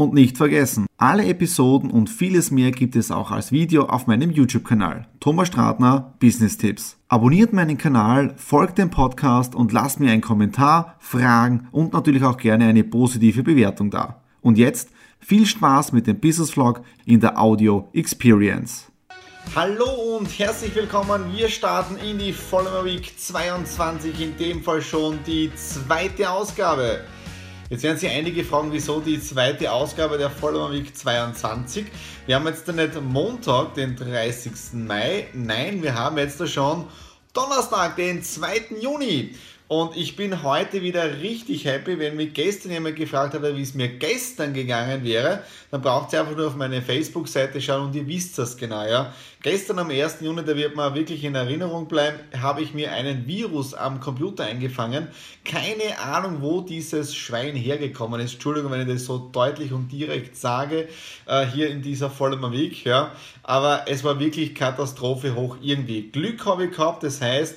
Und nicht vergessen, alle Episoden und vieles mehr gibt es auch als Video auf meinem YouTube-Kanal. Thomas Stratner, Business Tipps. Abonniert meinen Kanal, folgt dem Podcast und lasst mir einen Kommentar, Fragen und natürlich auch gerne eine positive Bewertung da. Und jetzt viel Spaß mit dem Business Vlog in der Audio Experience. Hallo und herzlich willkommen. Wir starten in die Follower Week 22, in dem Fall schon die zweite Ausgabe. Jetzt werden sich einige fragen, wieso die zweite Ausgabe der Follower Week 22. Wir haben jetzt nicht Montag, den 30. Mai. Nein, wir haben jetzt schon Donnerstag, den 2. Juni. Und ich bin heute wieder richtig happy, wenn mich gestern jemand gefragt hat, wie es mir gestern gegangen wäre, dann braucht ihr einfach nur auf meine Facebook-Seite schauen und ihr wisst das genau, ja. Gestern am 1. Juni, da wird man wirklich in Erinnerung bleiben, habe ich mir einen Virus am Computer eingefangen. Keine Ahnung, wo dieses Schwein hergekommen ist. Entschuldigung, wenn ich das so deutlich und direkt sage, äh, hier in dieser Vollmer Week, ja. Aber es war wirklich Katastrophe hoch irgendwie. Glück habe ich gehabt, das heißt,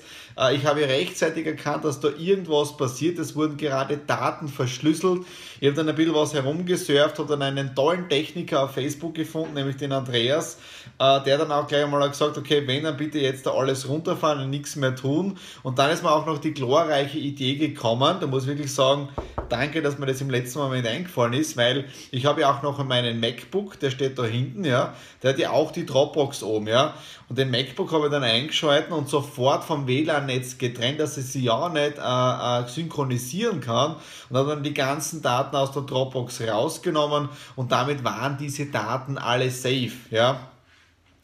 ich habe rechtzeitig erkannt, dass da irgendwas passiert. Es wurden gerade Daten verschlüsselt. Ich habe dann ein bisschen was herumgesurft, habe dann einen tollen Techniker auf Facebook gefunden, nämlich den Andreas, äh, der dann auch gleich einmal gesagt okay, wenn, dann bitte jetzt da alles runterfahren und nichts mehr tun. Und dann ist mir auch noch die glorreiche Idee gekommen, da muss ich wirklich sagen, danke, dass mir das im letzten Moment eingefallen ist, weil ich habe ja auch noch meinen MacBook, der steht da hinten, ja, der hat ja auch die Dropbox oben, ja. Und den MacBook habe ich dann eingeschalten und sofort vom WLAN-Netz getrennt, dass ich sie ja nicht äh, äh, synchronisieren kann. Und habe dann die ganzen Daten aus der Dropbox rausgenommen und damit waren diese Daten alle safe. Ja.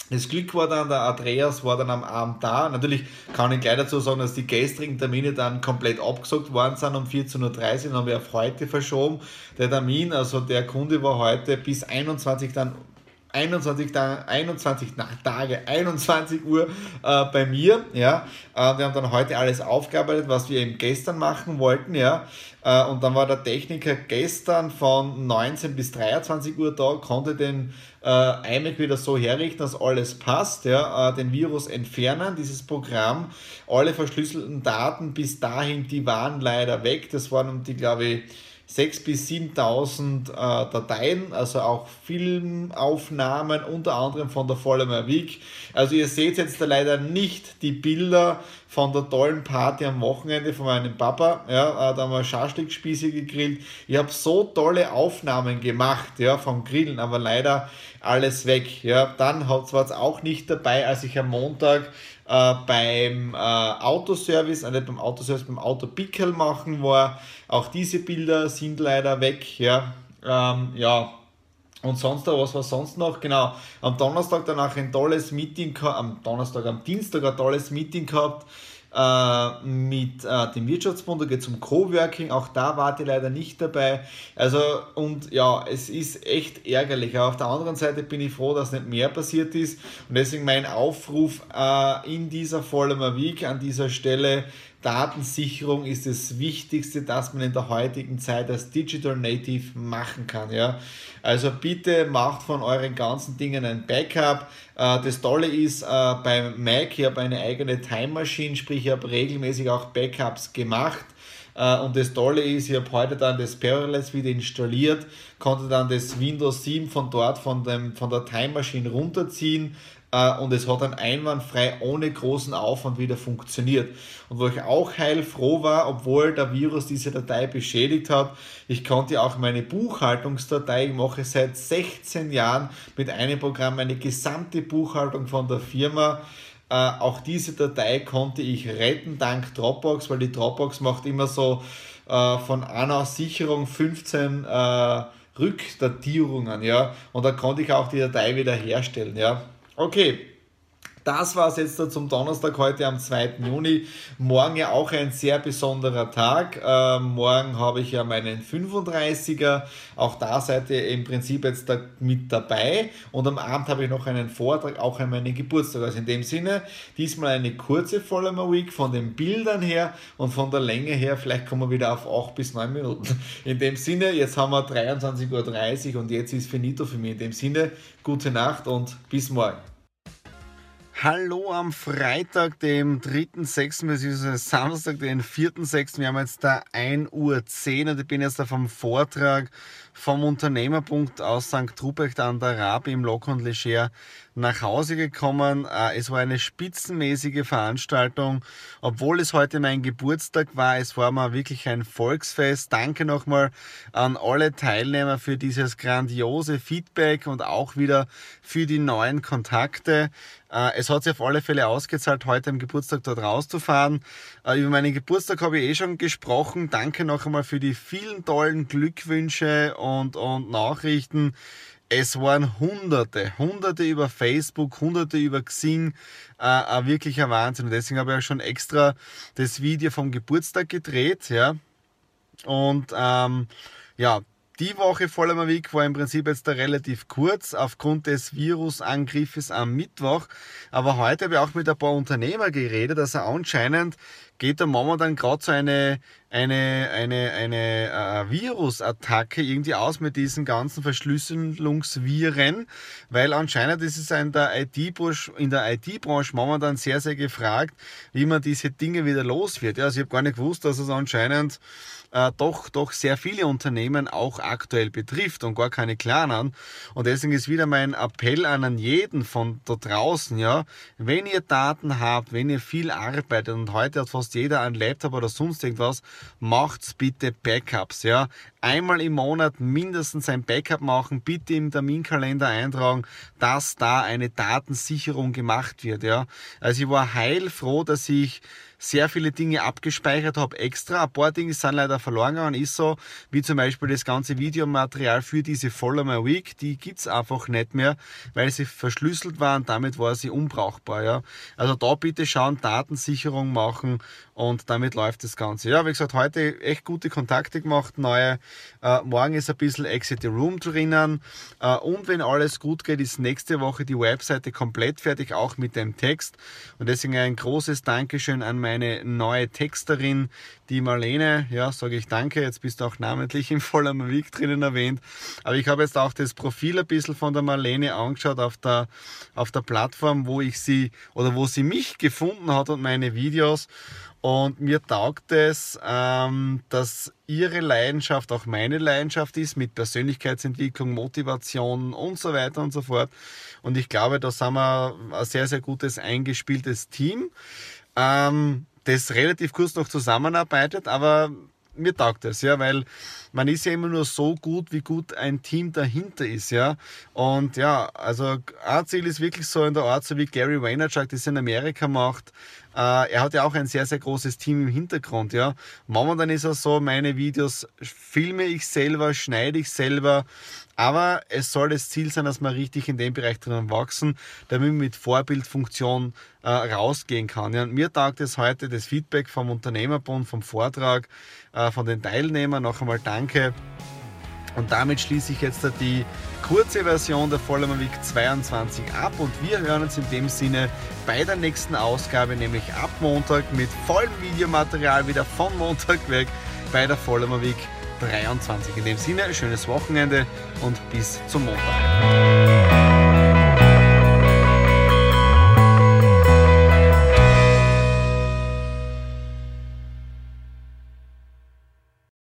Das Glück war dann, der Andreas war dann am Abend da. Natürlich kann ich gleich dazu sagen, dass die gestrigen Termine dann komplett abgesagt worden sind um 14.30 Uhr, dann haben wir auf heute verschoben. Der Termin, also der Kunde war heute bis 21 dann 21, Tage, 21 Tage, 21 Uhr äh, bei mir. Ja. Äh, wir haben dann heute alles aufgearbeitet, was wir eben gestern machen wollten. Ja. Äh, und dann war der Techniker gestern von 19 bis 23 Uhr da, konnte den äh, iMac wieder so herrichten, dass alles passt, ja. Äh, den Virus entfernen, dieses Programm. Alle verschlüsselten Daten bis dahin, die waren leider weg. Das waren die, glaube ich, 6.000 bis 7.000 äh, Dateien, also auch Filmaufnahmen, unter anderem von der Vollmer Week. Also ihr seht jetzt da leider nicht die Bilder von der tollen Party am Wochenende von meinem Papa. Ja, äh, da haben wir Schaschlikspieße gegrillt. Ich habe so tolle Aufnahmen gemacht ja, vom Grillen, aber leider alles weg. Ja. Dann war es auch nicht dabei, als ich am Montag äh, beim äh, Autoservice, äh, nicht beim Autoservice, beim Autopickel machen war. Auch diese Bilder sind leider weg. Ja, ähm, ja. Und sonst, was war sonst noch? Genau, am Donnerstag danach ein tolles Meeting, am Donnerstag, am Dienstag ein tolles Meeting gehabt äh, mit äh, dem Wirtschaftsbund, da geht es um Coworking, auch da wart ihr leider nicht dabei. Also, und ja, es ist echt ärgerlich. Aber auf der anderen Seite bin ich froh, dass nicht mehr passiert ist. Und deswegen mein Aufruf äh, in dieser Vollmer Week an dieser Stelle, Datensicherung ist das Wichtigste, das man in der heutigen Zeit als Digital Native machen kann. Ja? Also bitte macht von euren ganzen Dingen ein Backup. Äh, das Tolle ist, äh, beim Mac, ich habe eine eigene Time Machine, sprich ich habe regelmäßig auch Backups gemacht. Äh, und das Tolle ist, ich habe heute dann das Parallels wieder installiert, konnte dann das Windows 7 von dort, von, dem, von der Time Machine runterziehen, äh, und es hat dann einwandfrei ohne großen Aufwand wieder funktioniert. Und wo ich auch heilfroh war, obwohl der Virus diese Datei beschädigt hat, ich konnte auch meine Buchhaltungsdatei, ich mache seit 16 Jahren mit einem Programm meine gesamte Buchhaltung von der Firma. Äh, auch diese Datei konnte ich retten dank Dropbox, weil die Dropbox macht immer so äh, von einer Sicherung 15 äh, Rückdatierungen, ja, und da konnte ich auch die Datei wieder herstellen, ja. Okay, Das war es jetzt zum Donnerstag heute am 2. Juni. Morgen ja auch ein sehr besonderer Tag. Ähm, morgen habe ich ja meinen 35er. Auch da seid ihr im Prinzip jetzt da mit dabei. Und am Abend habe ich noch einen Vortrag, auch an meinen Geburtstag. Also in dem Sinne, diesmal eine kurze Follower Week von den Bildern her und von der Länge her. Vielleicht kommen wir wieder auf 8 bis 9 Minuten. In dem Sinne, jetzt haben wir 23.30 Uhr und jetzt ist finito für mich. In dem Sinne, gute Nacht und bis morgen. Hallo am Freitag, dem 3.6. bzw. Samstag, den 4.6. Wir haben jetzt da 1.10 Uhr und ich bin jetzt da vom Vortrag vom Unternehmerpunkt aus St. Truprecht an der Rabe im Lok und Leger nach Hause gekommen. Äh, es war eine spitzenmäßige Veranstaltung, obwohl es heute mein Geburtstag war. Es war mal wirklich ein Volksfest. Danke nochmal an alle Teilnehmer für dieses grandiose Feedback und auch wieder für die neuen Kontakte. Äh, es hat sich auf alle Fälle ausgezahlt, heute am Geburtstag dort rauszufahren. Äh, über meinen Geburtstag habe ich eh schon gesprochen. Danke noch einmal für die vielen tollen Glückwünsche und, und Nachrichten. Es waren Hunderte, Hunderte über Facebook, Hunderte über Xing, äh, ein wirklicher Wahnsinn. Und deswegen habe ich auch schon extra das Video vom Geburtstag gedreht, ja. Und ähm, ja, die Woche voller Week war im Prinzip jetzt da relativ kurz aufgrund des Virusangriffes am Mittwoch. Aber heute habe ich auch mit ein paar Unternehmer geredet, also anscheinend geht da momentan gerade so eine, eine, eine, eine äh, Virusattacke irgendwie aus mit diesen ganzen Verschlüsselungsviren, weil anscheinend ist es in der IT-Branche IT-Branche momentan sehr, sehr gefragt, wie man diese Dinge wieder los wird. Ja, also ich habe gar nicht gewusst, dass es anscheinend äh, doch, doch sehr viele Unternehmen auch aktuell betrifft und gar keine kleinen. Und deswegen ist wieder mein Appell an jeden von da draußen, ja, wenn ihr Daten habt, wenn ihr viel arbeitet und heute hat fast jeder einen Laptop oder sonst irgendwas, macht's bitte Backups, ja. Einmal im Monat mindestens ein Backup machen, bitte im Terminkalender eintragen, dass da eine Datensicherung gemacht wird, ja. Also ich war heilfroh, dass ich sehr viele Dinge abgespeichert habe extra. Ein paar Dinge sind leider verloren gegangen, ist so, wie zum Beispiel das ganze Videomaterial für diese Follow My Week, die gibt's einfach nicht mehr, weil sie verschlüsselt waren, damit war sie unbrauchbar. Ja. Also da bitte schauen, Datensicherung machen und damit läuft das Ganze. Ja, wie gesagt, heute echt gute Kontakte gemacht, neue. Äh, morgen ist ein bisschen Exit the Room drinnen. Äh, und wenn alles gut geht, ist nächste Woche die Webseite komplett fertig, auch mit dem Text. Und deswegen ein großes Dankeschön an meine neue Texterin, die Marlene. Ja, sage ich danke. Jetzt bist du auch namentlich im Voller Week drinnen erwähnt. Aber ich habe jetzt auch das Profil ein bisschen von der Marlene angeschaut auf der, auf der Plattform, wo ich sie oder wo sie mich gefunden hat und meine Videos. Und mir taugt es, ähm, dass ihre Leidenschaft auch meine Leidenschaft ist mit Persönlichkeitsentwicklung, Motivation und so weiter und so fort. Und ich glaube, da sind wir ein sehr, sehr gutes eingespieltes Team, ähm, das relativ kurz noch zusammenarbeitet, aber mir taugt es, ja, weil man ist ja immer nur so gut, wie gut ein Team dahinter ist, ja. Und ja, also ein Ziel ist wirklich so in der Art, so wie Gary Vaynerchuk das in Amerika macht. Äh, er hat ja auch ein sehr, sehr großes Team im Hintergrund, ja. Momentan ist es so, meine Videos filme ich selber, schneide ich selber, aber es soll das Ziel sein, dass wir richtig in dem Bereich drinnen wachsen, damit man mit Vorbildfunktion äh, rausgehen kann. Ja, mir taugt es heute das Feedback vom Unternehmerbund, vom Vortrag, äh, von den Teilnehmern. Noch einmal danke. Und damit schließe ich jetzt die kurze Version der Vollmer Week 22 ab und wir hören uns in dem Sinne bei der nächsten Ausgabe, nämlich ab Montag mit vollem Videomaterial wieder von Montag weg bei der Vollmer Week 23. In dem Sinne, schönes Wochenende und bis zum Montag.